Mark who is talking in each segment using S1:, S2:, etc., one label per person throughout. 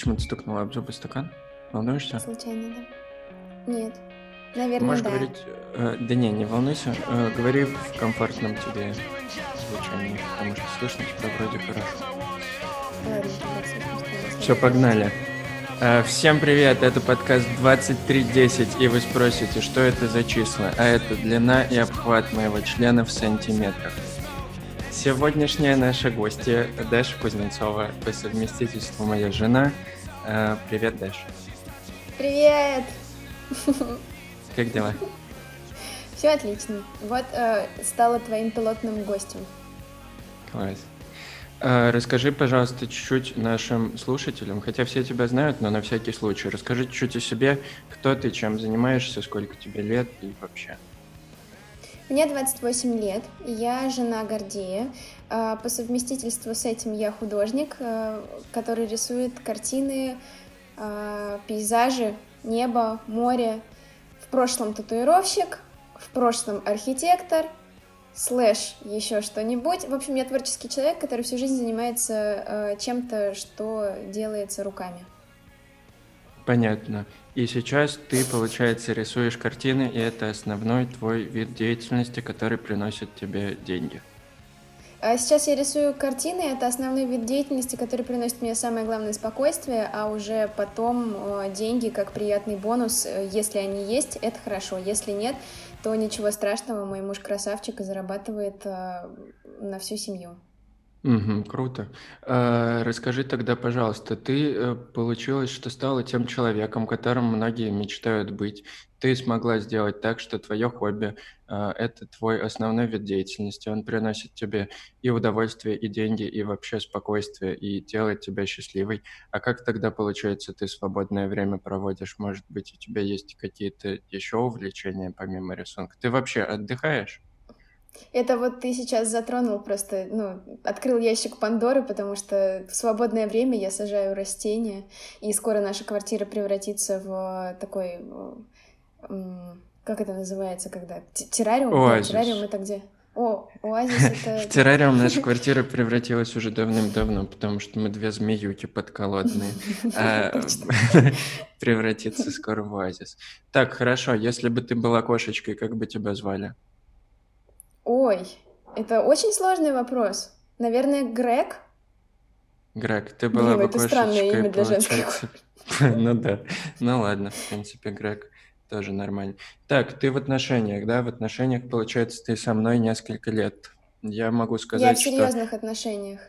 S1: Почему ты стукнула об зубы стакан? Волнуешься?
S2: Случайно, да. Нет. Наверное,
S1: Можешь
S2: да.
S1: говорить... э, да не, не волнуйся. э, говори в комфортном тебе звучании, потому что слышно тебя вроде хорошо.
S2: Ладно.
S1: Все, погнали. Э, Всем привет, это подкаст 2310, и вы спросите, что это за числа? А это длина и обхват моего члена в сантиметрах. Сегодняшняя наша гостья Даша Кузнецова, по совместительству моя жена. Э, Привет, Даша.
S2: Привет!
S1: Как дела?
S2: Все отлично. Вот э, стала твоим пилотным гостем.
S1: Класс. Э, Расскажи, пожалуйста, чуть-чуть нашим слушателям, хотя все тебя знают, но на всякий случай, расскажи чуть-чуть о себе, кто ты, чем занимаешься, сколько тебе лет и вообще.
S2: Мне 28 лет, я жена Гордея. А, По совместительству с этим я художник, э, который рисует картины, а, пейзажи, небо, море. В прошлом татуировщик, в прошлом архитектор, слэш еще что-нибудь. В общем, я творческий человек, который всю жизнь занимается чем-то, что делается руками.
S1: Понятно. И сейчас ты, получается, рисуешь картины, и это основной твой вид деятельности, который приносит тебе деньги.
S2: А Сейчас я рисую картины, это основной вид деятельности, который приносит мне самое главное спокойствие, а уже потом э, деньги как приятный бонус, э, если они есть, это хорошо, если нет, то ничего страшного, мой муж красавчик и зарабатывает э, на всю семью.
S1: Мгм, круто. Э, Расскажи тогда, пожалуйста, ты э, получилось, что стала тем человеком, которым многие мечтают быть. Ты смогла сделать так, что твое хобби э, это твой основной вид деятельности. Он приносит тебе и удовольствие, и деньги, и вообще спокойствие, и делает тебя счастливой. А как тогда, получается, ты свободное время проводишь? Может быть, у тебя есть какие-то еще увлечения помимо рисунка? Ты вообще отдыхаешь?
S2: Это вот ты сейчас затронул просто, ну, открыл ящик Пандоры, потому что в свободное время я сажаю растения, и скоро наша квартира превратится в такой, э, как это называется, когда? Террариум? Да,
S1: Оазис.
S2: террариум это где? О, оазис
S1: В
S2: это...
S1: террариум наша квартира превратилась уже давным-давно, потому что мы две змеюки подколодные. А превратится скоро в оазис. Так, хорошо, если бы ты была кошечкой, как бы тебя звали?
S2: Ой, это очень сложный вопрос. Наверное, Грег?
S1: Грег, ты была
S2: Блин,
S1: бы
S2: это странное имя для
S1: получается. Ну да, ну ладно, в принципе, Грег тоже нормально. Так, ты в отношениях, да? В отношениях, получается, ты со мной несколько лет. Я могу
S2: Я в
S1: сказать, что
S2: серьезных отношениях.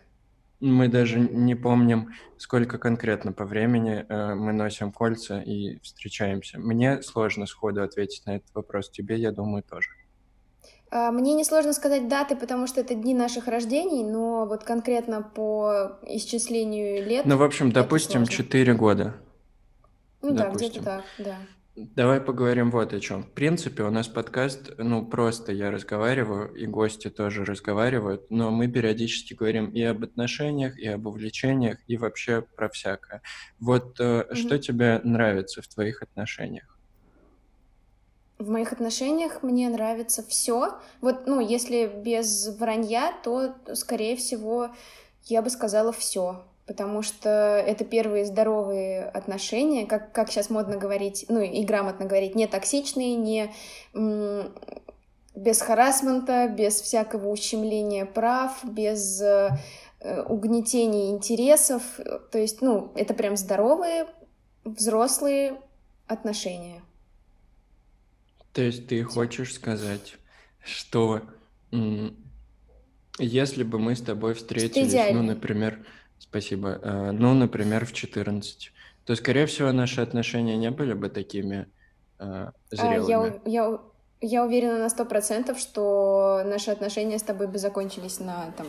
S1: Мы даже не помним, сколько конкретно по времени э, мы носим кольца и встречаемся. Мне сложно сходу ответить на этот вопрос. Тебе, я думаю, тоже.
S2: А, Мне несложно сказать даты, потому что это дни наших рождений, но вот конкретно по исчислению лет,
S1: Ну, в общем, допустим,
S2: сложно.
S1: 4 года.
S2: ну да,
S1: допустим.
S2: где-то так, да.
S1: Давай поговорим вот о чем. В принципе, у нас подкаст, ну, просто я разговариваю, и гости тоже разговаривают, но мы периодически говорим и об отношениях, и об увлечениях, и вообще про всякое. Вот э, что тебе нравится в твоих отношениях?
S2: В моих отношениях мне нравится все. Вот, ну, если без вранья, то, скорее всего, я бы сказала все. Потому что это первые здоровые отношения, как, как сейчас модно говорить, ну и грамотно говорить, не токсичные, не без харасмента, без всякого ущемления прав, без э, угнетения интересов. То есть, ну, это прям здоровые, взрослые отношения.
S1: То есть ты хочешь сказать, что если бы мы с тобой встретились, ну, например, спасибо, э, ну, например, в 14, то, скорее всего, наши отношения не были бы такими э,
S2: Я,
S1: зрелыми.
S2: я, у- я уверена на сто процентов, что наши отношения с тобой бы закончились на там,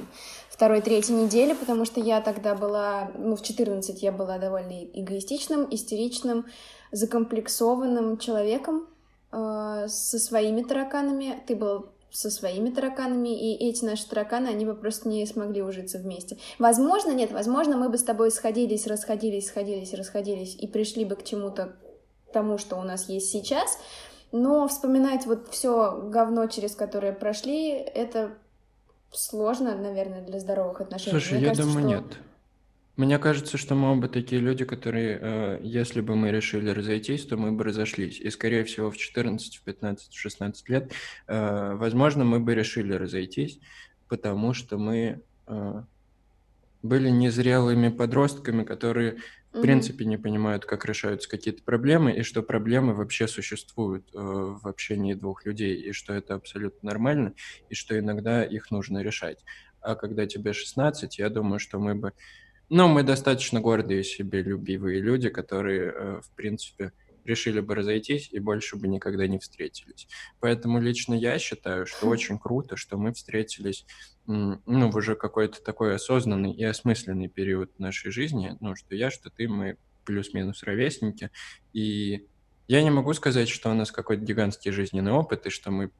S2: второй-третьей неделе, потому что я тогда была, ну, в 14 я была довольно эгоистичным, истеричным, закомплексованным человеком э, со своими тараканами. Ты был со своими тараканами, и эти наши тараканы, они бы просто не смогли ужиться вместе. Возможно, нет, возможно, мы бы с тобой сходились, расходились, сходились, расходились, и пришли бы к чему-то тому, что у нас есть сейчас, но вспоминать вот все говно, через которое прошли, это сложно, наверное, для здоровых отношений.
S1: Слушай,
S2: Мне
S1: я
S2: кажется,
S1: думаю,
S2: что-
S1: нет. Мне кажется, что мы оба такие люди, которые, э, если бы мы решили разойтись, то мы бы разошлись. И, скорее всего, в 14, в 15, в 16 лет, э, возможно, мы бы решили разойтись, потому что мы э, были незрелыми подростками, которые в принципе не понимают, как решаются какие-то проблемы, и что проблемы вообще существуют э, в общении двух людей, и что это абсолютно нормально, и что иногда их нужно решать. А когда тебе 16, я думаю, что мы бы... Ну, мы достаточно гордые себе, любивые люди, которые, э, в принципе, решили бы разойтись и больше бы никогда не встретились. Поэтому лично я считаю, что очень круто, что мы встретились ну, в уже какой-то такой осознанный и осмысленный период нашей жизни, ну, что я, что ты, мы плюс-минус ровесники, и я не могу сказать, что у нас какой-то гигантский жизненный опыт, и что мы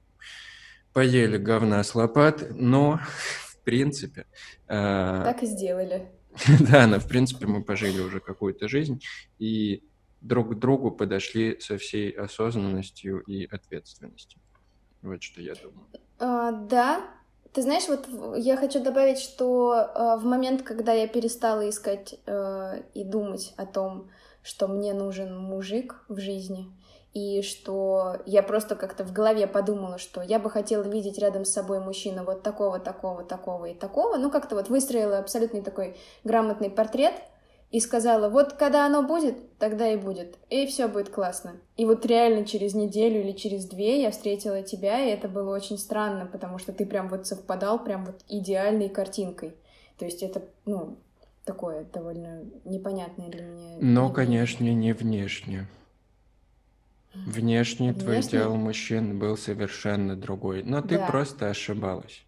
S1: поели говна с лопат, но, в принципе...
S2: Э... Так и сделали.
S1: да, но, в принципе, мы пожили уже какую-то жизнь, и друг к другу подошли со всей осознанностью и ответственностью. Вот что я думаю.
S2: А, да, ты знаешь, вот я хочу добавить, что э, в момент, когда я перестала искать э, и думать о том, что мне нужен мужик в жизни, и что я просто как-то в голове подумала, что я бы хотела видеть рядом с собой мужчину вот такого, такого, такого и такого, ну как-то вот выстроила абсолютный такой грамотный портрет — и сказала, вот когда оно будет, тогда и будет, и все будет классно. И вот реально через неделю или через две я встретила тебя, и это было очень странно, потому что ты прям вот совпадал прям вот идеальной картинкой. То есть это, ну, такое довольно непонятное для меня.
S1: Но, конечно, не внешне. Внешне, твой идеал мужчин был совершенно другой, но ты да. просто ошибалась.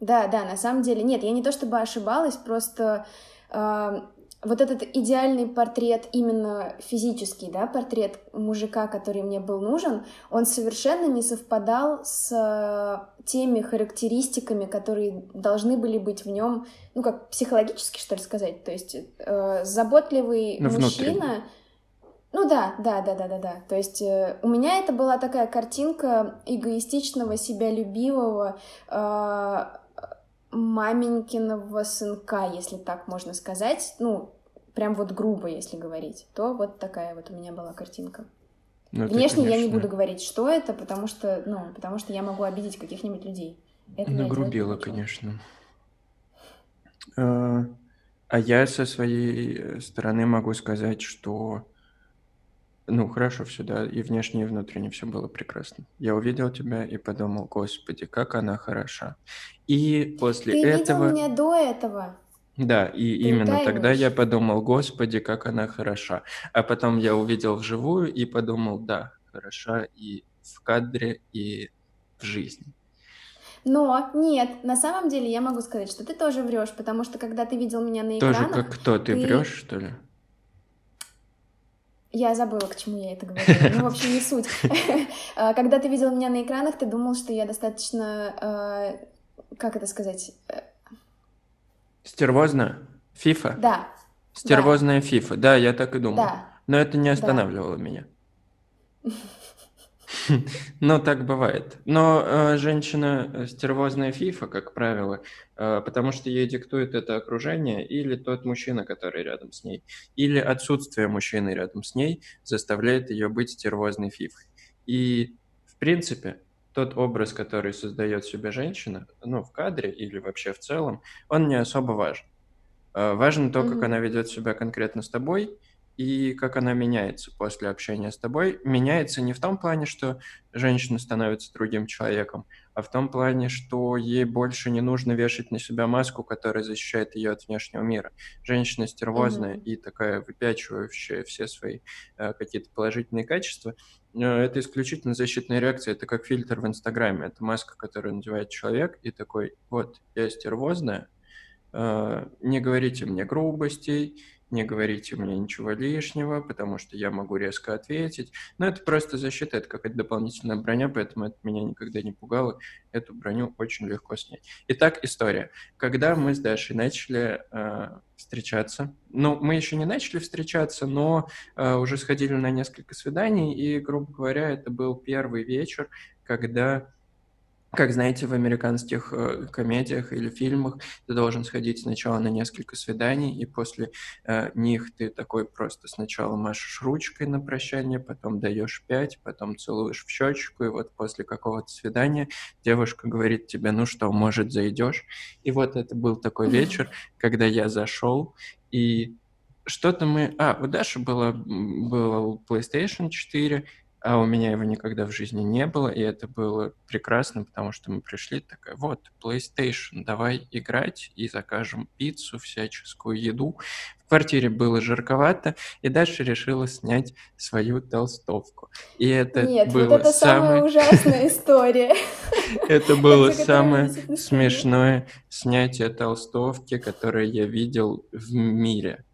S2: Да, да, на самом деле, нет, я не то чтобы ошибалась, просто э, вот этот идеальный портрет, именно физический, да, портрет мужика, который мне был нужен, он совершенно не совпадал с э, теми характеристиками, которые должны были быть в нем, ну, как психологически, что ли, сказать. То есть э, заботливый ну, мужчина... Ну да, да, да, да, да, да. То есть э, у меня это была такая картинка эгоистичного, себя любивого, э, маменькиного сынка, если так можно сказать, ну, прям вот грубо, если говорить, то вот такая вот у меня была картинка. Ну, Внешне конечно... я не буду говорить, что это, потому что, ну, потому что я могу обидеть каких-нибудь людей.
S1: Это Нагрубила, конечно. А, а я со своей стороны могу сказать, что ну, хорошо все, да, и внешне, и внутренне все было прекрасно. Я увидел тебя и подумал, господи, как она хороша. И после
S2: Ты
S1: этого...
S2: видел меня до этого?
S1: Да, и Ты именно тогда я подумал, господи, как она хороша. А потом я увидел вживую и подумал, да, хороша и в кадре, и в жизни.
S2: Но нет, на самом деле я могу сказать, что ты тоже врешь, потому что когда ты видел меня на экранах...
S1: Тоже как кто? Ты, ты... врешь, что ли?
S2: Я забыла, к чему я это говорила. Ну, в общем, не суть. А, когда ты видел меня на экранах, ты думал, что я достаточно... А, как это сказать?
S1: Стервозная? Фифа?
S2: Да.
S1: Стервозная фифа. Да, я так и думал. Да. Но это не останавливало меня. Ну, так бывает. Но э, женщина э, стервозная фифа, как правило, э, потому что ей диктует это окружение или тот мужчина, который рядом с ней, или отсутствие мужчины рядом с ней заставляет ее быть стервозной фифой. И, в принципе, тот образ, который создает себе женщина, ну, в кадре или вообще в целом, он не особо важен. Э, важно то, как она ведет себя конкретно с тобой, и как она меняется после общения с тобой. Меняется не в том плане, что женщина становится другим человеком, а в том плане, что ей больше не нужно вешать на себя маску, которая защищает ее от внешнего мира. Женщина стервозная mm-hmm. и такая выпячивающая все свои э, какие-то положительные качества. Э, это исключительно защитная реакция, это как фильтр в Инстаграме. Это маска, которую надевает человек и такой, вот, я стервозная, э, не говорите мне грубостей, не говорите мне ничего лишнего, потому что я могу резко ответить. Но это просто защита, это какая-то дополнительная броня, поэтому это меня никогда не пугало. Эту броню очень легко снять. Итак, история. Когда мы с Дашей начали э, встречаться, ну, мы еще не начали встречаться, но э, уже сходили на несколько свиданий, и, грубо говоря, это был первый вечер, когда как знаете, в американских э, комедиях или фильмах ты должен сходить сначала на несколько свиданий, и после э, них ты такой просто сначала машешь ручкой на прощание, потом даешь пять, потом целуешь в щечку, и вот после какого-то свидания девушка говорит тебе, ну что, может, зайдешь? И вот это был такой вечер, когда я зашел, и что-то мы... А, у Даши было, было PlayStation 4, а у меня его никогда в жизни не было, и это было прекрасно, потому что мы пришли, такая, вот, PlayStation, давай играть и закажем пиццу, всяческую еду. В квартире было жарковато, и дальше решила снять свою толстовку. И это
S2: Нет,
S1: было
S2: вот это
S1: самое...
S2: самая ужасная история.
S1: Это было самое смешное снятие толстовки, которое я видел в мире.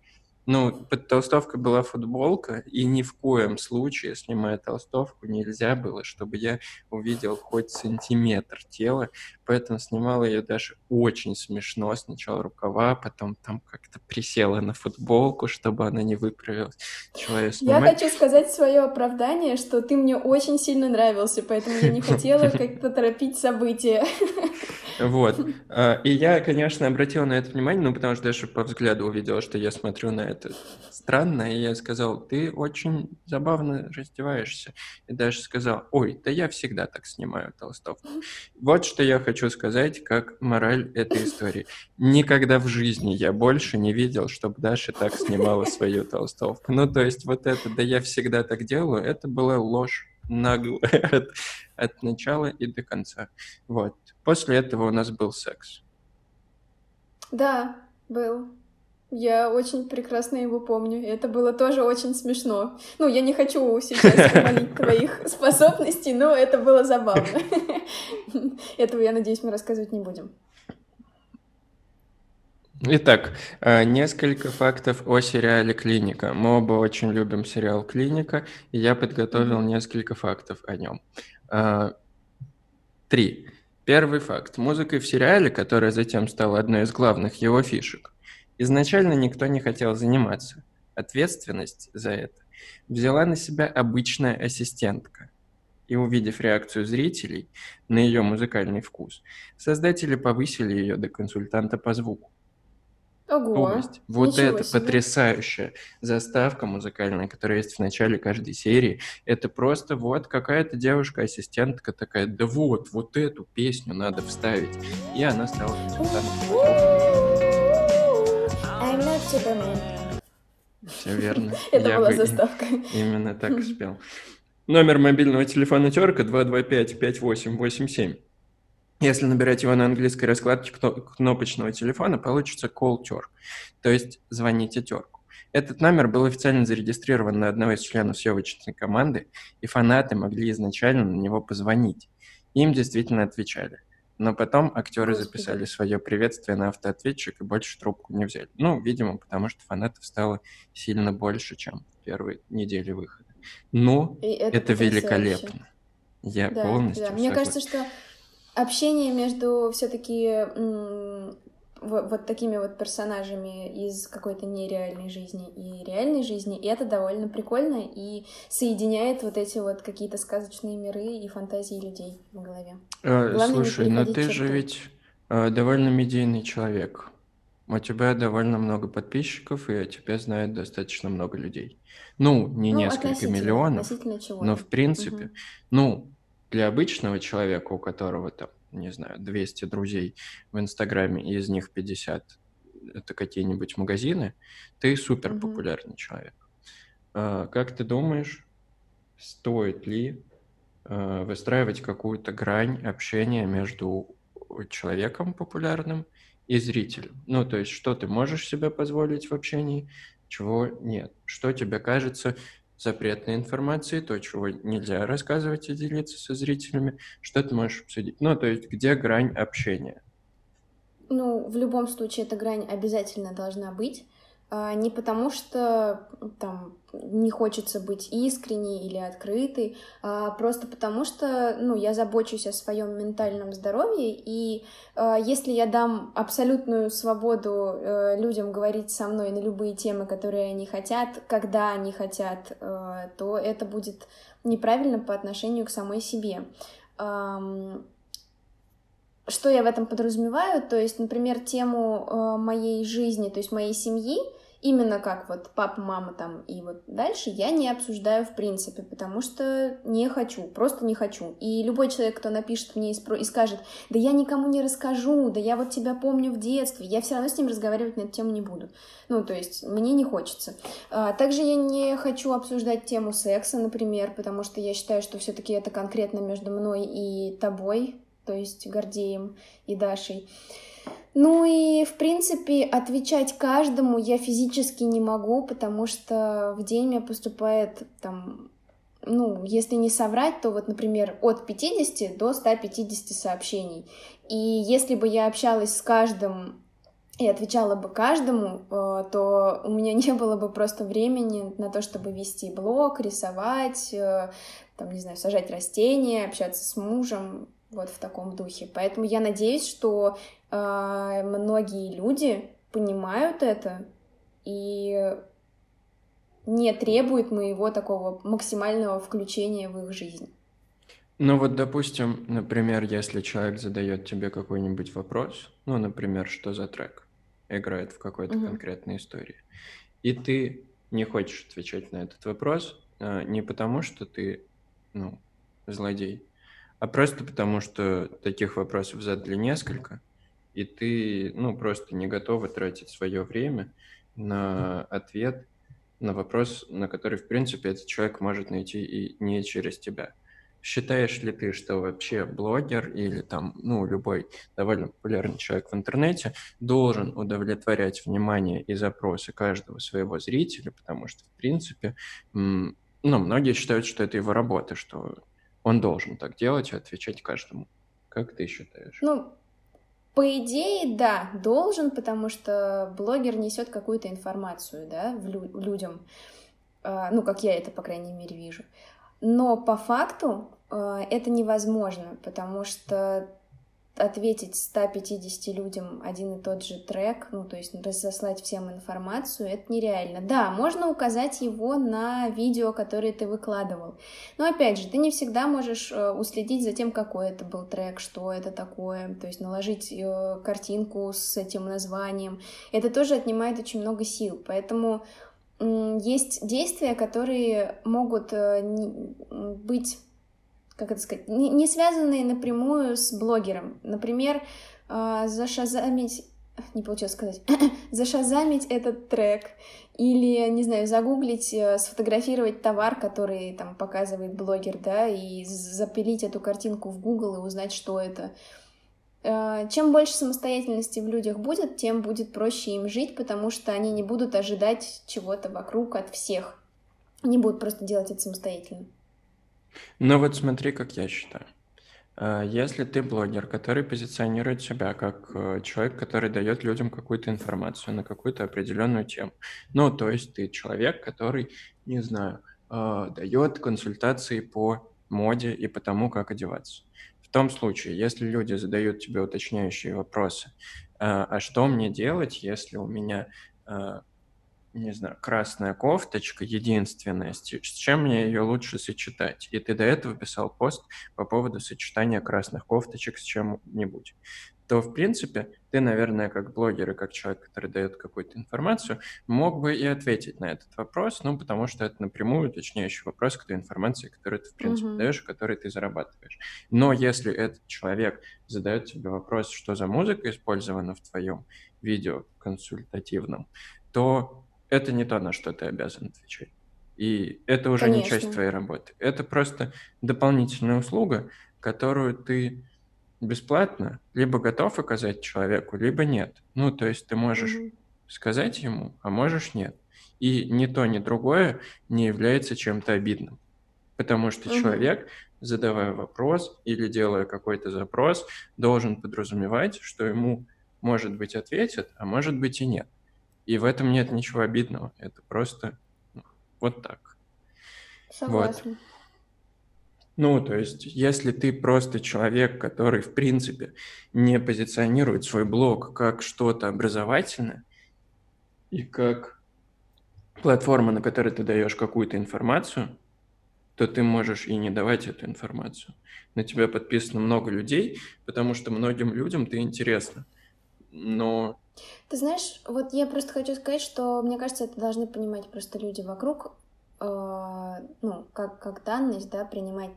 S1: Ну, под толстовкой была футболка, и ни в коем случае, снимая толстовку, нельзя было, чтобы я увидел хоть сантиметр тела, поэтому снимала ее даже очень смешно. Сначала рукава, потом там как-то присела на футболку, чтобы она не выправилась.
S2: Человек Я хочу сказать свое оправдание, что ты мне очень сильно нравился, поэтому я не хотела как-то торопить события.
S1: Вот. А, и я, конечно, обратил на это внимание, ну, потому что даже по взгляду увидел, что я смотрю на это странно, и я сказал, ты очень забавно раздеваешься. И даже сказал, ой, да я всегда так снимаю толстовку. Вот что я хочу сказать, как мораль этой истории. Никогда в жизни я больше не видел, чтобы Даша так снимала свою толстовку. Ну, то есть вот это, да я всегда так делаю, это была ложь наглая от, от начала и до конца. Вот. После этого у нас был секс.
S2: Да, был. Я очень прекрасно его помню. Это было тоже очень смешно. Ну, я не хочу сейчас хвалить твоих способностей, но это было забавно. Этого, я надеюсь, мы рассказывать не будем.
S1: Итак, э, несколько фактов о сериале «Клиника». Мы оба очень любим сериал «Клиника», и я подготовил несколько фактов о нем. Э, три. Первый факт. Музыкой в сериале, которая затем стала одной из главных его фишек, изначально никто не хотел заниматься. Ответственность за это взяла на себя обычная ассистентка. И увидев реакцию зрителей на ее музыкальный вкус, создатели повысили ее до консультанта по звуку.
S2: Ого,
S1: То есть вот эта себе. потрясающая заставка музыкальная, которая есть в начале каждой серии, это просто вот какая-то девушка-ассистентка такая, да вот, вот эту песню надо вставить. И она стала Все верно.
S2: Это была заставка.
S1: Именно так спел. Номер мобильного телефона Терка 225-5887. Если набирать его на английской раскладке кнопочного телефона, получится call Turk, то есть звоните терку. Этот номер был официально зарегистрирован на одного из членов съемочной команды, и фанаты могли изначально на него позвонить. Им действительно отвечали. Но потом актеры записали свое приветствие на автоответчик и больше трубку не взяли. Ну, видимо, потому что фанатов стало сильно больше, чем в первые недели выхода. Но это, это великолепно. Я да, полностью да.
S2: Мне кажется, что общение между все-таки вот такими вот персонажами из какой-то нереальной жизни и реальной жизни, и это довольно прикольно и соединяет вот эти вот какие-то сказочные миры и фантазии людей в голове.
S1: Э, слушай, но ты черту. же ведь э, довольно медийный человек. У тебя довольно много подписчиков, и о тебе знает достаточно много людей. Ну, не ну, несколько миллионов, но в принципе, угу. ну, для обычного человека, у которого там, не знаю, 200 друзей в Инстаграме, и из них 50 это какие-нибудь магазины, ты супер популярный mm-hmm. человек. А, как ты думаешь, стоит ли а, выстраивать какую-то грань общения между человеком популярным и зрителем? Ну, то есть, что ты можешь себе позволить в общении, чего нет? Что тебе кажется запретной информации, то, чего нельзя рассказывать и делиться со зрителями, что ты можешь обсудить. Ну, то есть, где грань общения?
S2: Ну, в любом случае, эта грань обязательно должна быть. А, не потому что там не хочется быть искренней или открытой, а просто потому что, ну, я забочусь о своем ментальном здоровье, и э, если я дам абсолютную свободу э, людям говорить со мной на любые темы, которые они хотят, когда они хотят, э, то это будет неправильно по отношению к самой себе. Эм, что я в этом подразумеваю? То есть, например, тему э, моей жизни, то есть моей семьи, именно как вот папа, мама там и вот дальше, я не обсуждаю в принципе, потому что не хочу, просто не хочу. И любой человек, кто напишет мне и, скажет, да я никому не расскажу, да я вот тебя помню в детстве, я все равно с ним разговаривать на эту тему не буду. Ну, то есть мне не хочется. А, также я не хочу обсуждать тему секса, например, потому что я считаю, что все-таки это конкретно между мной и тобой, то есть Гордеем и Дашей. Ну и, в принципе, отвечать каждому я физически не могу, потому что в день мне поступает там, ну, если не соврать, то вот, например, от 50 до 150 сообщений. И если бы я общалась с каждым и отвечала бы каждому, э, то у меня не было бы просто времени на то, чтобы вести блог, рисовать, э, там, не знаю, сажать растения, общаться с мужем, вот в таком духе. Поэтому я надеюсь, что многие люди понимают это и не требуют моего такого максимального включения в их жизнь.
S1: Ну вот, допустим, например, если человек задает тебе какой-нибудь вопрос, ну, например, что за трек играет в какой-то угу. конкретной истории, и ты не хочешь отвечать на этот вопрос, э, не потому что ты, ну, злодей, а просто потому, что таких вопросов задали несколько, и ты, ну, просто не готова тратить свое время на ответ на вопрос, на который, в принципе, этот человек может найти и не через тебя. Считаешь ли ты, что вообще блогер или там, ну, любой довольно популярный человек в интернете должен удовлетворять внимание и запросы каждого своего зрителя, потому что, в принципе, ну, многие считают, что это его работа, что он должен так делать и отвечать каждому. Как ты считаешь?
S2: Ну, по идее, да, должен, потому что блогер несет какую-то информацию, да, в лю- людям. Э, ну, как я это, по крайней мере, вижу. Но по факту э, это невозможно, потому что ответить 150 людям один и тот же трек, ну, то есть разослать всем информацию, это нереально. Да, можно указать его на видео, которое ты выкладывал. Но, опять же, ты не всегда можешь э, уследить за тем, какой это был трек, что это такое, то есть наложить э, картинку с этим названием. Это тоже отнимает очень много сил, поэтому есть действия, которые могут э, быть как это сказать, не, не связанные напрямую с блогером. Например, э, зашазамить, не получилось сказать, зашазамить этот трек или, не знаю, загуглить, э, сфотографировать товар, который там показывает блогер, да, и запилить эту картинку в Google и узнать, что это. Э, чем больше самостоятельности в людях будет, тем будет проще им жить, потому что они не будут ожидать чего-то вокруг от всех. Они будут просто делать это самостоятельно.
S1: Ну вот смотри, как я считаю. А, если ты блогер, который позиционирует себя как э, человек, который дает людям какую-то информацию на какую-то определенную тему, ну, то есть ты человек, который, не знаю, а, дает консультации по моде и по тому, как одеваться. В том случае, если люди задают тебе уточняющие вопросы, а что мне делать, если у меня не знаю, красная кофточка единственная, с чем мне ее лучше сочетать? И ты до этого писал пост по поводу сочетания красных кофточек с чем-нибудь. То, в принципе, ты, наверное, как блогер и как человек, который дает какую-то информацию, мог бы и ответить на этот вопрос, ну, потому что это напрямую уточняющий вопрос к той информации, которую ты, в принципе, mm-hmm. даешь, которой ты зарабатываешь. Но если этот человек задает тебе вопрос, что за музыка использована в твоем видео консультативном, то это не то, на что ты обязан отвечать. И это уже Конечно. не часть твоей работы. Это просто дополнительная услуга, которую ты бесплатно либо готов оказать человеку, либо нет. Ну, то есть ты можешь угу. сказать ему, а можешь нет. И ни то, ни другое не является чем-то обидным. Потому что угу. человек, задавая вопрос или делая какой-то запрос, должен подразумевать, что ему, может быть, ответят, а может быть и нет. И в этом нет ничего обидного. Это просто ну, вот так.
S2: Согласна. Вот.
S1: Ну, то есть, если ты просто человек, который, в принципе, не позиционирует свой блог как что-то образовательное и как платформа, на которой ты даешь какую-то информацию, то ты можешь и не давать эту информацию. На тебя подписано много людей, потому что многим людям ты интересно. Но
S2: ты знаешь, вот я просто хочу сказать, что мне кажется, это должны понимать просто люди вокруг, э, ну, как, как данность, да, принимать,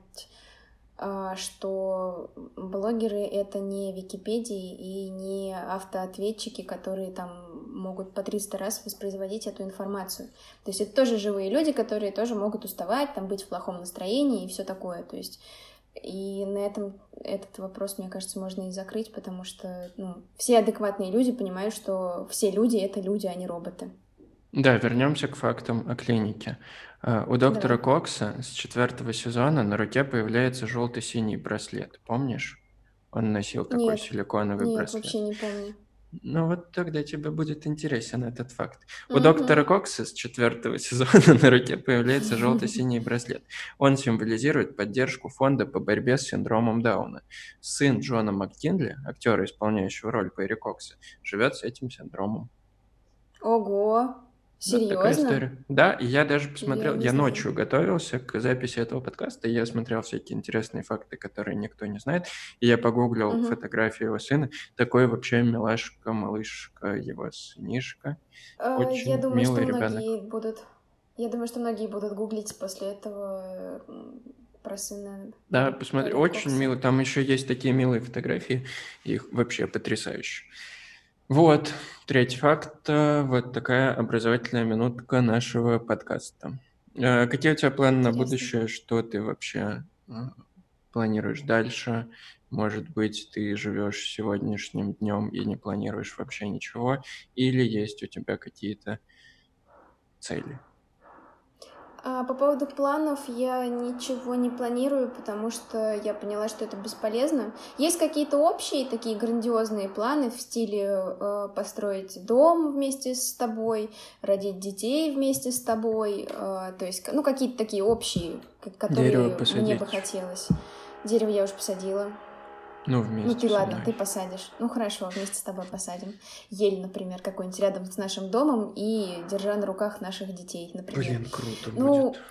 S2: э, что блогеры — это не Википедии и не автоответчики, которые там могут по 300 раз воспроизводить эту информацию. То есть это тоже живые люди, которые тоже могут уставать, там, быть в плохом настроении и все такое. То есть и на этом этот вопрос, мне кажется, можно и закрыть, потому что ну, все адекватные люди понимают, что все люди — это люди, а не роботы.
S1: Да, вернемся к фактам о клинике. А, у доктора Давай. Кокса с четвертого сезона на руке появляется желто-синий браслет. Помнишь? Он носил такой
S2: нет,
S1: силиконовый
S2: нет,
S1: браслет.
S2: вообще не помню.
S1: Ну вот тогда тебе будет интересен этот факт. У доктора Кокса с четвертого сезона на руке появляется желто-синий браслет. Он символизирует поддержку фонда по борьбе с синдромом Дауна. Сын Джона МакКинли, актера, исполняющего роль Перри Кокса, живет с этим синдромом.
S2: Ого! Серьезно?
S1: Да, и я даже посмотрел, я, я ночью готовился к записи этого подкаста, и я смотрел всякие интересные факты, которые никто не знает, и я погуглил угу. фотографию его сына, такой вообще милашка, малышка, его сынишка,
S2: а, очень я думаю, милый что ребенок. многие будут, я думаю, что многие будут гуглить после этого про сына.
S1: Да, посмотри, очень милый, там еще есть такие милые фотографии, их вообще потрясающе. Вот, третий факт. Э, вот такая образовательная минутка нашего подкаста. Э, какие у тебя планы на будущее? Что ты вообще э, планируешь дальше? Может быть, ты живешь сегодняшним днем и не планируешь вообще ничего? Или есть у тебя какие-то цели?
S2: А по поводу планов я ничего не планирую, потому что я поняла, что это бесполезно. Есть какие-то общие такие грандиозные планы в стиле э, построить дом вместе с тобой, родить детей вместе с тобой, э, то есть, ну, какие-то такие общие, которые мне бы хотелось. Дерево я уже посадила.
S1: Ну, вместе.
S2: Ну, ты ладно, ты посадишь. Ну, хорошо, вместе с тобой посадим. Ель, например, какой-нибудь рядом с нашим домом и держа на руках наших детей, например.
S1: Блин, круто
S2: ну,
S1: будет.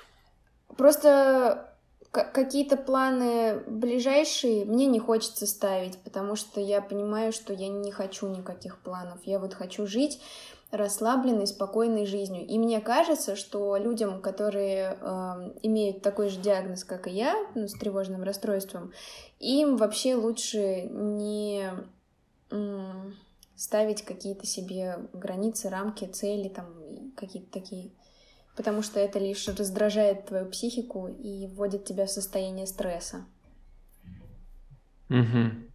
S2: Просто какие-то планы ближайшие мне не хочется ставить, потому что я понимаю, что я не хочу никаких планов. Я вот хочу жить расслабленной, спокойной жизнью. И мне кажется, что людям, которые э, имеют такой же диагноз, как и я, ну, с тревожным расстройством, им вообще лучше не ставить какие-то себе границы, рамки, цели, там, какие-то такие. Потому что это лишь раздражает твою психику и вводит тебя в состояние стресса.
S1: Угу.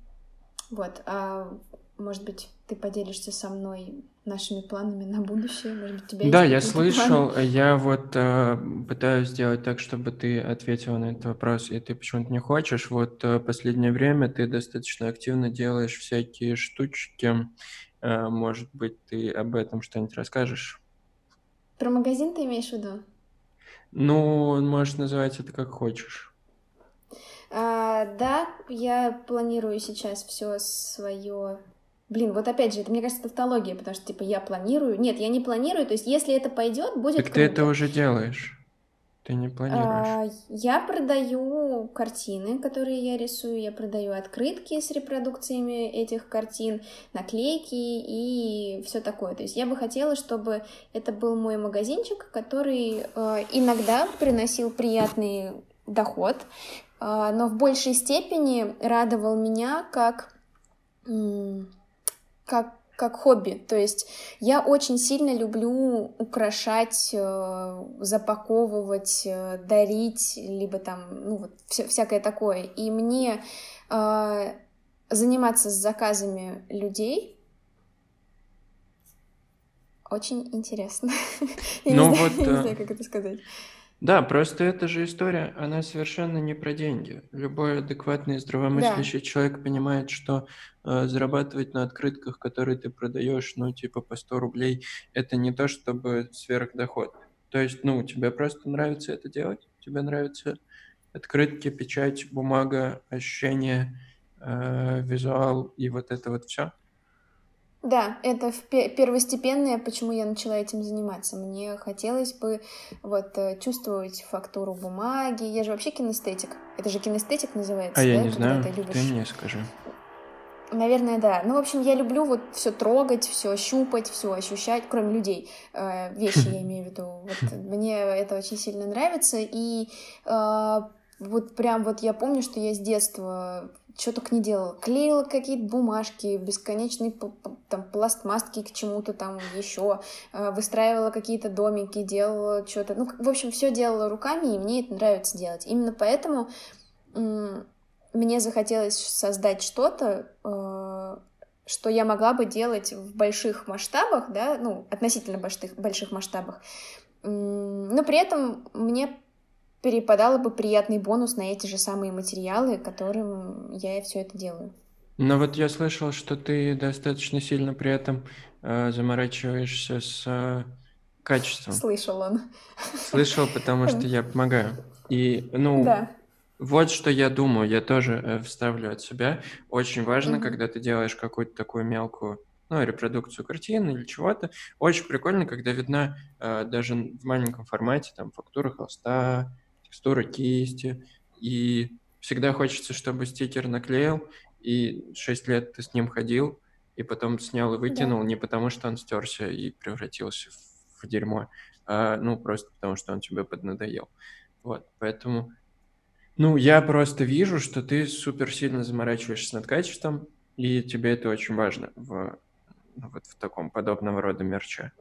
S2: Вот. А может быть, ты поделишься со мной нашими планами на будущее? Может быть, тебя
S1: Да, я слышал, планы? я вот э, пытаюсь сделать так, чтобы ты ответила на этот вопрос, и ты почему-то не хочешь. Вот э, последнее время ты достаточно активно делаешь всякие штучки. Э, может быть, ты об этом что-нибудь расскажешь?
S2: Про магазин ты имеешь в виду?
S1: Ну, можешь называть это как хочешь.
S2: А, да, я планирую сейчас все свое Блин, вот опять же, это, мне кажется, тавтология, потому что, типа, я планирую. Нет, я не планирую, то есть, если это пойдет, будет
S1: Так
S2: круто.
S1: ты это уже делаешь. Ты не планируешь.
S2: А, я продаю картины, которые я рисую, я продаю открытки с репродукциями этих картин, наклейки и все такое. То есть я бы хотела, чтобы это был мой магазинчик, который э, иногда приносил приятный доход, э, но в большей степени радовал меня как как как хобби. То есть я очень сильно люблю украшать, э, запаковывать, э, дарить, либо там, ну вот, вся, всякое такое. И мне э, заниматься с заказами людей очень интересно.
S1: Ну вот,
S2: я не знаю, как это сказать.
S1: Да, просто эта же история, она совершенно не про деньги. Любой адекватный, здравомыслящий да. человек понимает, что э, зарабатывать на открытках, которые ты продаешь, ну, типа по 100 рублей, это не то, чтобы сверхдоход. То есть, ну, тебе просто нравится это делать, тебе нравятся открытки, печать, бумага, ощущение, э, визуал и вот это вот все.
S2: Да, это первостепенное, почему я начала этим заниматься. Мне хотелось бы вот э, чувствовать фактуру бумаги. Я же вообще кинестетик. Это же кинестетик называется.
S1: А
S2: да?
S1: я не
S2: Когда
S1: знаю.
S2: ты любишь.
S1: Ты мне скажи.
S2: Наверное, да. Ну, в общем, я люблю вот все трогать, все щупать, все ощущать, кроме людей. Э, вещи я имею в виду. Вот мне это очень сильно нравится. И э, вот прям вот я помню, что я с детства что только не делала. Клеила какие-то бумажки, бесконечные там пластмасски к чему-то там еще, э, выстраивала какие-то домики, делала что-то. Ну, в общем, все делала руками, и мне это нравится делать. Именно поэтому мне захотелось создать что-то, э, что я могла бы делать в больших масштабах, да, ну, относительно больших, больших масштабах, но при этом мне перепадало бы приятный бонус на эти же самые материалы, которым я все это делаю.
S1: Но вот я слышал, что ты достаточно сильно при этом э, заморачиваешься с э, качеством.
S2: Слышал он.
S1: Слышал, потому что я помогаю. И, ну, да. Вот что я думаю, я тоже э, вставлю от себя. Очень важно, mm-hmm. когда ты делаешь какую-то такую мелкую, ну, репродукцию картины или чего-то. Очень прикольно, когда видна э, даже в маленьком формате там фактура холста, текстура кисти. И всегда хочется, чтобы стикер наклеил, и 6 лет ты с ним ходил, и потом снял и выкинул, да. не потому что он стерся и превратился в, в дерьмо, а ну просто потому что он тебе поднадоел. Вот, поэтому ну, я просто вижу, что ты супер сильно заморачиваешься над качеством, и тебе это очень важно в, ну, вот в таком подобного рода мерче.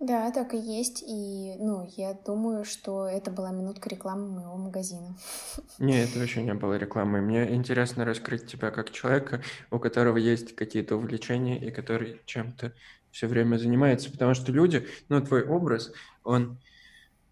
S2: Да, так и есть. И, ну, я думаю, что это была минутка рекламы моего магазина.
S1: Не, это вообще не было рекламой. Мне интересно раскрыть тебя как человека, у которого есть какие-то увлечения и который чем-то все время занимается. Потому что люди, ну, твой образ, он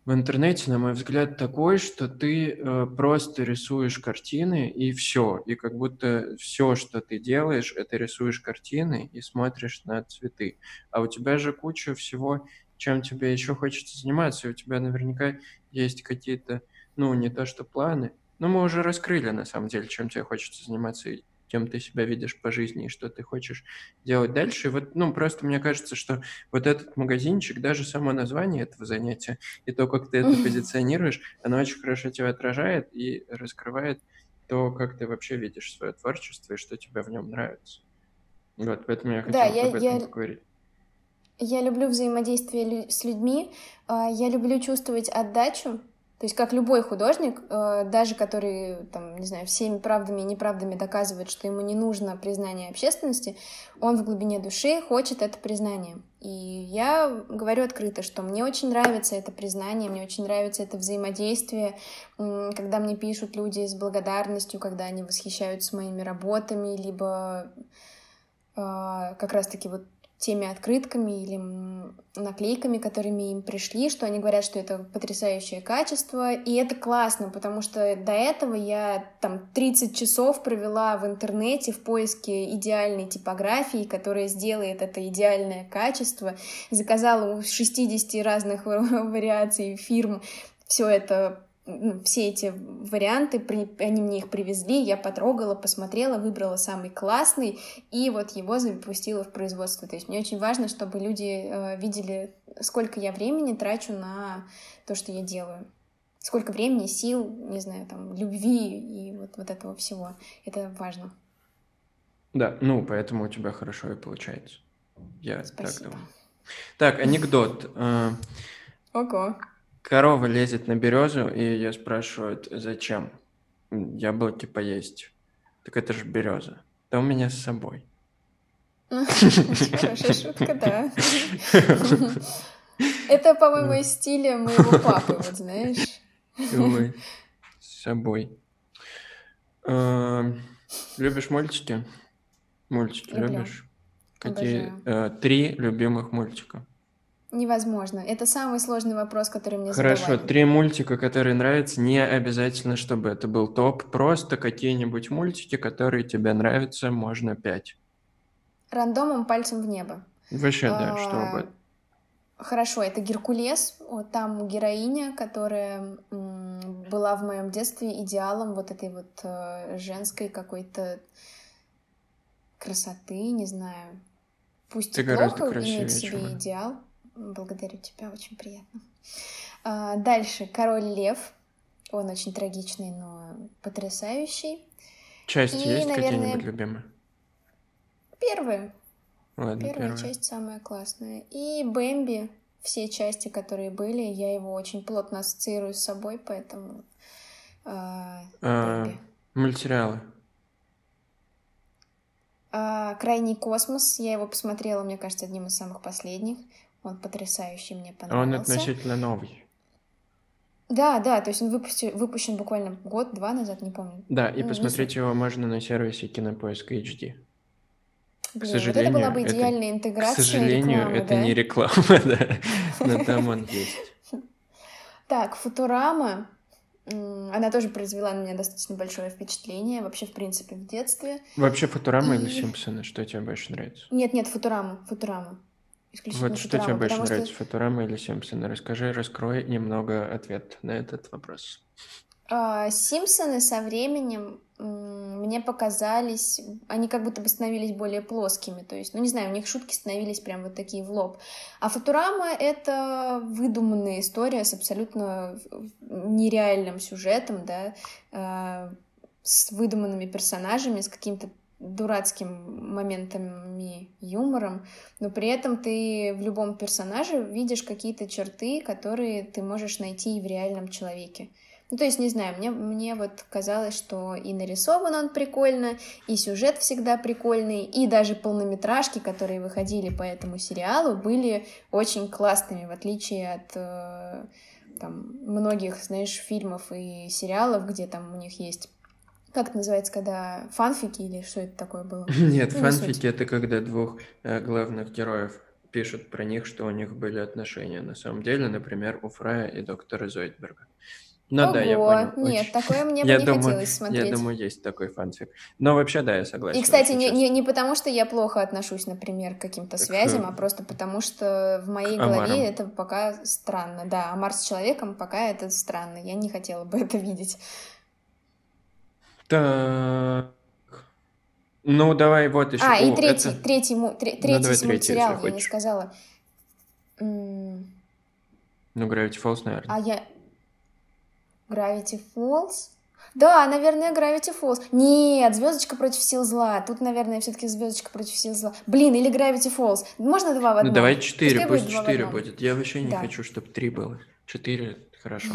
S1: в интернете, на мой взгляд, такой, что ты э, просто рисуешь картины и все. И как будто все, что ты делаешь, это рисуешь картины и смотришь на цветы. А у тебя же куча всего, чем тебе еще хочется заниматься. И у тебя наверняка есть какие-то, ну, не то что планы, но мы уже раскрыли, на самом деле, чем тебе хочется заниматься кем ты себя видишь по жизни и что ты хочешь делать дальше. И вот, ну, просто мне кажется, что вот этот магазинчик, даже само название этого занятия и то, как ты это позиционируешь, оно очень хорошо тебя отражает и раскрывает то, как ты вообще видишь свое творчество и что тебе в нем нравится. Вот, поэтому я хотела да, я, об этом я... поговорить.
S2: Я люблю взаимодействие с людьми, а, я люблю чувствовать отдачу, то есть, как любой художник, э, даже который, там, не знаю, всеми правдами и неправдами доказывает, что ему не нужно признание общественности, он в глубине души хочет это признание. И я говорю открыто, что мне очень нравится это признание, мне очень нравится это взаимодействие, когда мне пишут люди с благодарностью, когда они восхищаются моими работами, либо э, как раз-таки вот теми открытками или наклейками, которыми им пришли, что они говорят, что это потрясающее качество, и это классно, потому что до этого я там 30 часов провела в интернете в поиске идеальной типографии, которая сделает это идеальное качество, заказала у 60 разных вариаций фирм все это все эти варианты, при, они мне их привезли, я потрогала, посмотрела, выбрала самый классный, и вот его запустила в производство. То есть мне очень важно, чтобы люди э, видели, сколько я времени трачу на то, что я делаю. Сколько времени, сил, не знаю, там, любви и вот, вот этого всего. Это важно.
S1: Да, ну, поэтому у тебя хорошо и получается. Я Спасибо. так думаю. Так, анекдот. Э,
S2: Ого.
S1: Корова лезет на березу, и ее спрашивают, зачем? Яблоки поесть. Так это же береза. Да у меня с собой.
S2: Хорошая шутка, да. Это, по-моему, из стиля моего папы, вот знаешь.
S1: Ой, с собой. А, любишь мультики? Мультики любишь? Какие э, три любимых мультика?
S2: Невозможно. Это самый сложный вопрос, который мне
S1: Хорошо, задавали. три мультика, которые нравятся, не обязательно, чтобы это был топ, просто какие-нибудь мультики, которые тебе нравятся, можно пять.
S2: Рандомом пальцем в небо.
S1: Вообще, да, что а, угодно.
S2: Хорошо, это Геркулес, вот там героиня, которая была в моем детстве идеалом вот этой вот э, женской какой-то красоты, не знаю, пусть Ты и плохо, имеет себе идеал. Благодарю тебя, очень приятно. А, дальше «Король лев». Он очень трагичный, но потрясающий.
S1: Части и, есть наверное, какие-нибудь любимые?
S2: Первые.
S1: Ладно,
S2: первая,
S1: первая
S2: часть самая классная. И Бэмби, все части, которые были, я его очень плотно ассоциирую с собой, поэтому э,
S1: а, Мультсериалы.
S2: А, Крайний космос, я его посмотрела, мне кажется, одним из самых последних. Он потрясающий, мне понравился.
S1: Он относительно новый.
S2: Да, да, то есть он выпустил, выпущен буквально год-два назад, не помню.
S1: Да, и ну, посмотреть его можно на сервисе Кинопоиск HD.
S2: Блин, к сожалению, вот это была бы идеальная
S1: это,
S2: интеграция.
S1: К сожалению,
S2: рекламы,
S1: это
S2: да?
S1: не реклама, да, но там он есть.
S2: Так, Футурама. Она тоже произвела на меня достаточно большое впечатление, вообще, в принципе, в детстве.
S1: Вообще, Футурама и... или Симпсоны? Что тебе больше нравится?
S2: Нет, нет, Футурама, Футурама.
S1: Исключительно вот что тебе больше нравится, что... Футурама или Симпсоны? Расскажи, раскрой немного ответ на этот вопрос.
S2: А, Симпсоны со временем мне показались, они как будто бы становились более плоскими, то есть, ну не знаю, у них шутки становились прям вот такие в лоб. А Футурама — это выдуманная история с абсолютно нереальным сюжетом, да, а, с выдуманными персонажами, с каким-то дурацким моментами юмором, но при этом ты в любом персонаже видишь какие-то черты, которые ты можешь найти и в реальном человеке. Ну, то есть, не знаю, мне, мне вот казалось, что и нарисован он прикольно, и сюжет всегда прикольный, и даже полнометражки, которые выходили по этому сериалу, были очень классными, в отличие от э, там, многих, знаешь, фильмов и сериалов, где там у них есть как это называется, когда фанфики или что это такое было?
S1: Нет, ну, фанфики это когда двух э, главных героев пишут про них, что у них были отношения. На самом деле, например, у Фрая и доктора Зойдберга. Ну Ого, да, я понял.
S2: Нет, очень... такое мне бы я не думаю, хотелось смотреть.
S1: Я думаю, есть такой фанфик. Но вообще, да, я согласен.
S2: И, кстати, не, не, не потому, что я плохо отношусь, например, к каким-то связям, а просто потому, что в моей голове это пока странно. Да, Амар с человеком пока это странно. Я не хотела бы это видеть.
S1: Так. Ну, давай вот еще.
S2: А, О, и третий, это... третий, ну, третий, третий мультсериал, я не сказала.
S1: Ну, Gravity Falls, наверное.
S2: А я... Gravity Falls? Да, наверное, Gravity Falls. Нет, звездочка против сил зла. Тут, наверное, все-таки звездочка против сил зла. Блин, или Gravity Falls. Можно два в ну, одном?
S1: Ну, давай четыре, пусть четыре будет. Я вообще не да. хочу, чтобы три было. Четыре, хорошо.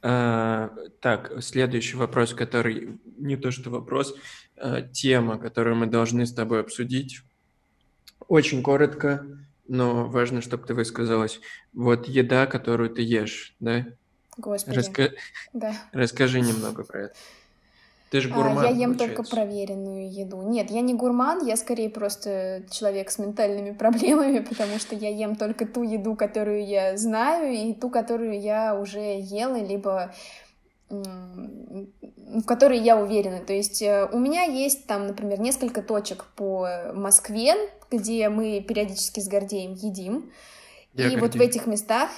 S1: А, так, следующий вопрос, который не то что вопрос, а тема, которую мы должны с тобой обсудить. Очень коротко, но важно, чтобы ты высказалась. Вот еда, которую ты ешь, да?
S2: Господи.
S1: Раска...
S2: Да.
S1: Расскажи немного про это. Ты же гурман,
S2: а, Я ем
S1: получается.
S2: только проверенную еду. Нет, я не гурман, я скорее просто человек с ментальными проблемами, потому что я ем только ту еду, которую я знаю, и ту, которую я уже ела, либо в которой я уверена. То есть э, у меня есть там, например, несколько точек по Москве, где мы периодически с Гордеем едим. Я и Гордей. вот в этих местах...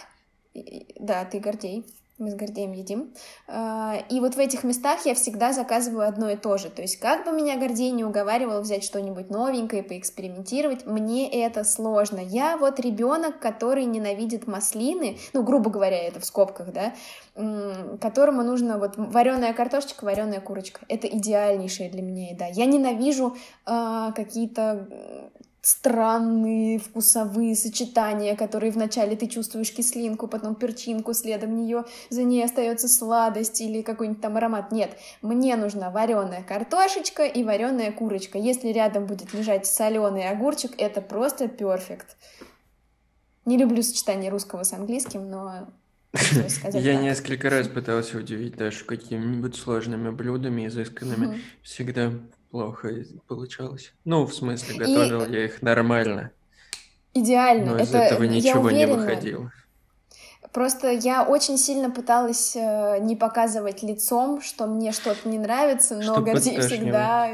S2: Да, ты Гордей мы с Гордеем едим. А, и вот в этих местах я всегда заказываю одно и то же. То есть как бы меня Гордей не уговаривал взять что-нибудь новенькое, поэкспериментировать, мне это сложно. Я вот ребенок, который ненавидит маслины, ну, грубо говоря, это в скобках, да, которому нужно вот вареная картошечка, вареная курочка. Это идеальнейшая для меня еда. Я ненавижу э, какие-то странные вкусовые сочетания, которые вначале ты чувствуешь кислинку, потом перчинку, следом нее за ней остается сладость или какой-нибудь там аромат. Нет, мне нужна вареная картошечка и вареная курочка. Если рядом будет лежать соленый огурчик, это просто перфект. Не люблю сочетание русского с английским, но
S1: я несколько раз пытался удивить Дашу какими-нибудь сложными блюдами, изысканными. Всегда плохо получалось. Ну, в смысле, готовил и... я их нормально.
S2: Идеально.
S1: Но из это, этого ничего уверена, не выходило.
S2: Просто я очень сильно пыталась э, не показывать лицом, что мне что-то не нравится, но Гордей всегда,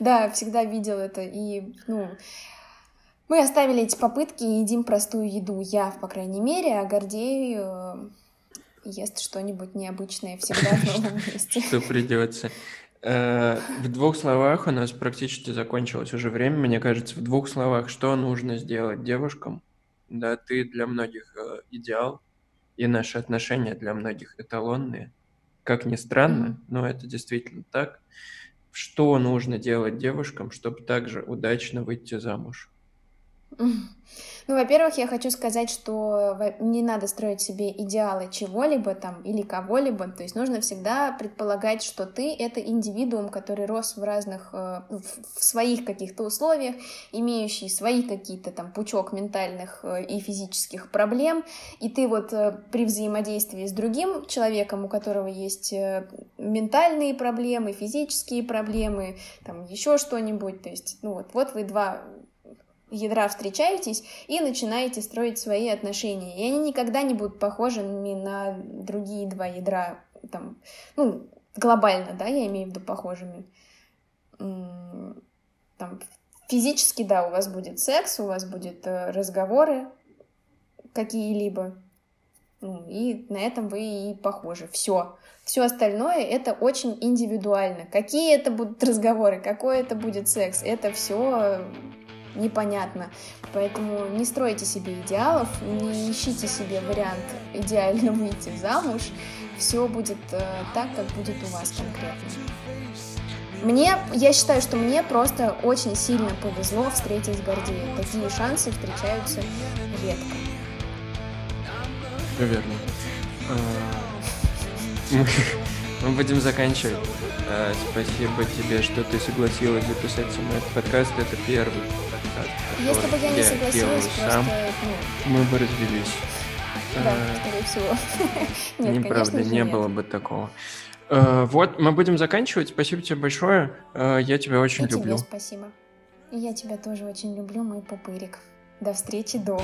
S2: да, всегда видел это. И, ну, мы оставили эти попытки и едим простую еду. Я, по крайней мере, а Гордей э, ест что-нибудь необычное всегда в новом месте.
S1: Что придется. Э, в двух словах у нас практически закончилось уже время. Мне кажется, в двух словах, что нужно сделать девушкам? Да, ты для многих э, идеал, и наши отношения для многих эталонные. Как ни странно, но это действительно так. Что нужно делать девушкам, чтобы также удачно выйти замуж?
S2: Ну, во-первых, я хочу сказать, что не надо строить себе идеалы чего-либо там или кого-либо. То есть нужно всегда предполагать, что ты — это индивидуум, который рос в разных, э, в своих каких-то условиях, имеющий свои какие-то там пучок ментальных э, и физических проблем. И ты вот э, при взаимодействии с другим человеком, у которого есть ментальные проблемы, физические проблемы, там еще что-нибудь, то есть, ну вот, вот вы два ядра встречаетесь и начинаете строить свои отношения. И они никогда не будут похожими на другие два ядра, там, ну, глобально, да, я имею в виду похожими. Там, физически, да, у вас будет секс, у вас будет э, разговоры какие-либо, ну, и на этом вы и похожи. Все. Все остальное это очень индивидуально. Какие это будут разговоры, какой это будет секс, это все непонятно. Поэтому не стройте себе идеалов, не ищите себе вариант идеально выйти замуж. Все будет э, так, как будет у вас конкретно. Мне, я считаю, что мне просто очень сильно повезло встретить Гордея. Такие шансы встречаются редко.
S1: Все верно. А, мы будем заканчивать. А, спасибо тебе, что ты согласилась записать со мной этот подкаст. Это первый
S2: если бы я не согласилась, просто, сам,
S1: ну... мы бы развелись.
S2: Да, а, скорее всего.
S1: Нет, Неправда, не было бы такого. А, вот, мы будем заканчивать. Спасибо тебе большое. А, я тебя очень люблю.
S2: Тебе спасибо. И я тебя тоже очень люблю, мой пупырик. До встречи дома.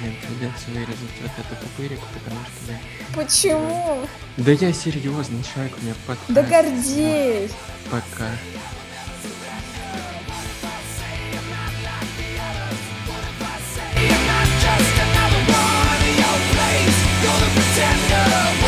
S1: Блин, придется вырезать вот этот пупырик, потому что я...
S2: Почему?
S1: Да я серьезный человек, у меня подкаст.
S2: Да гордей!
S1: Пока. gonna pretend no.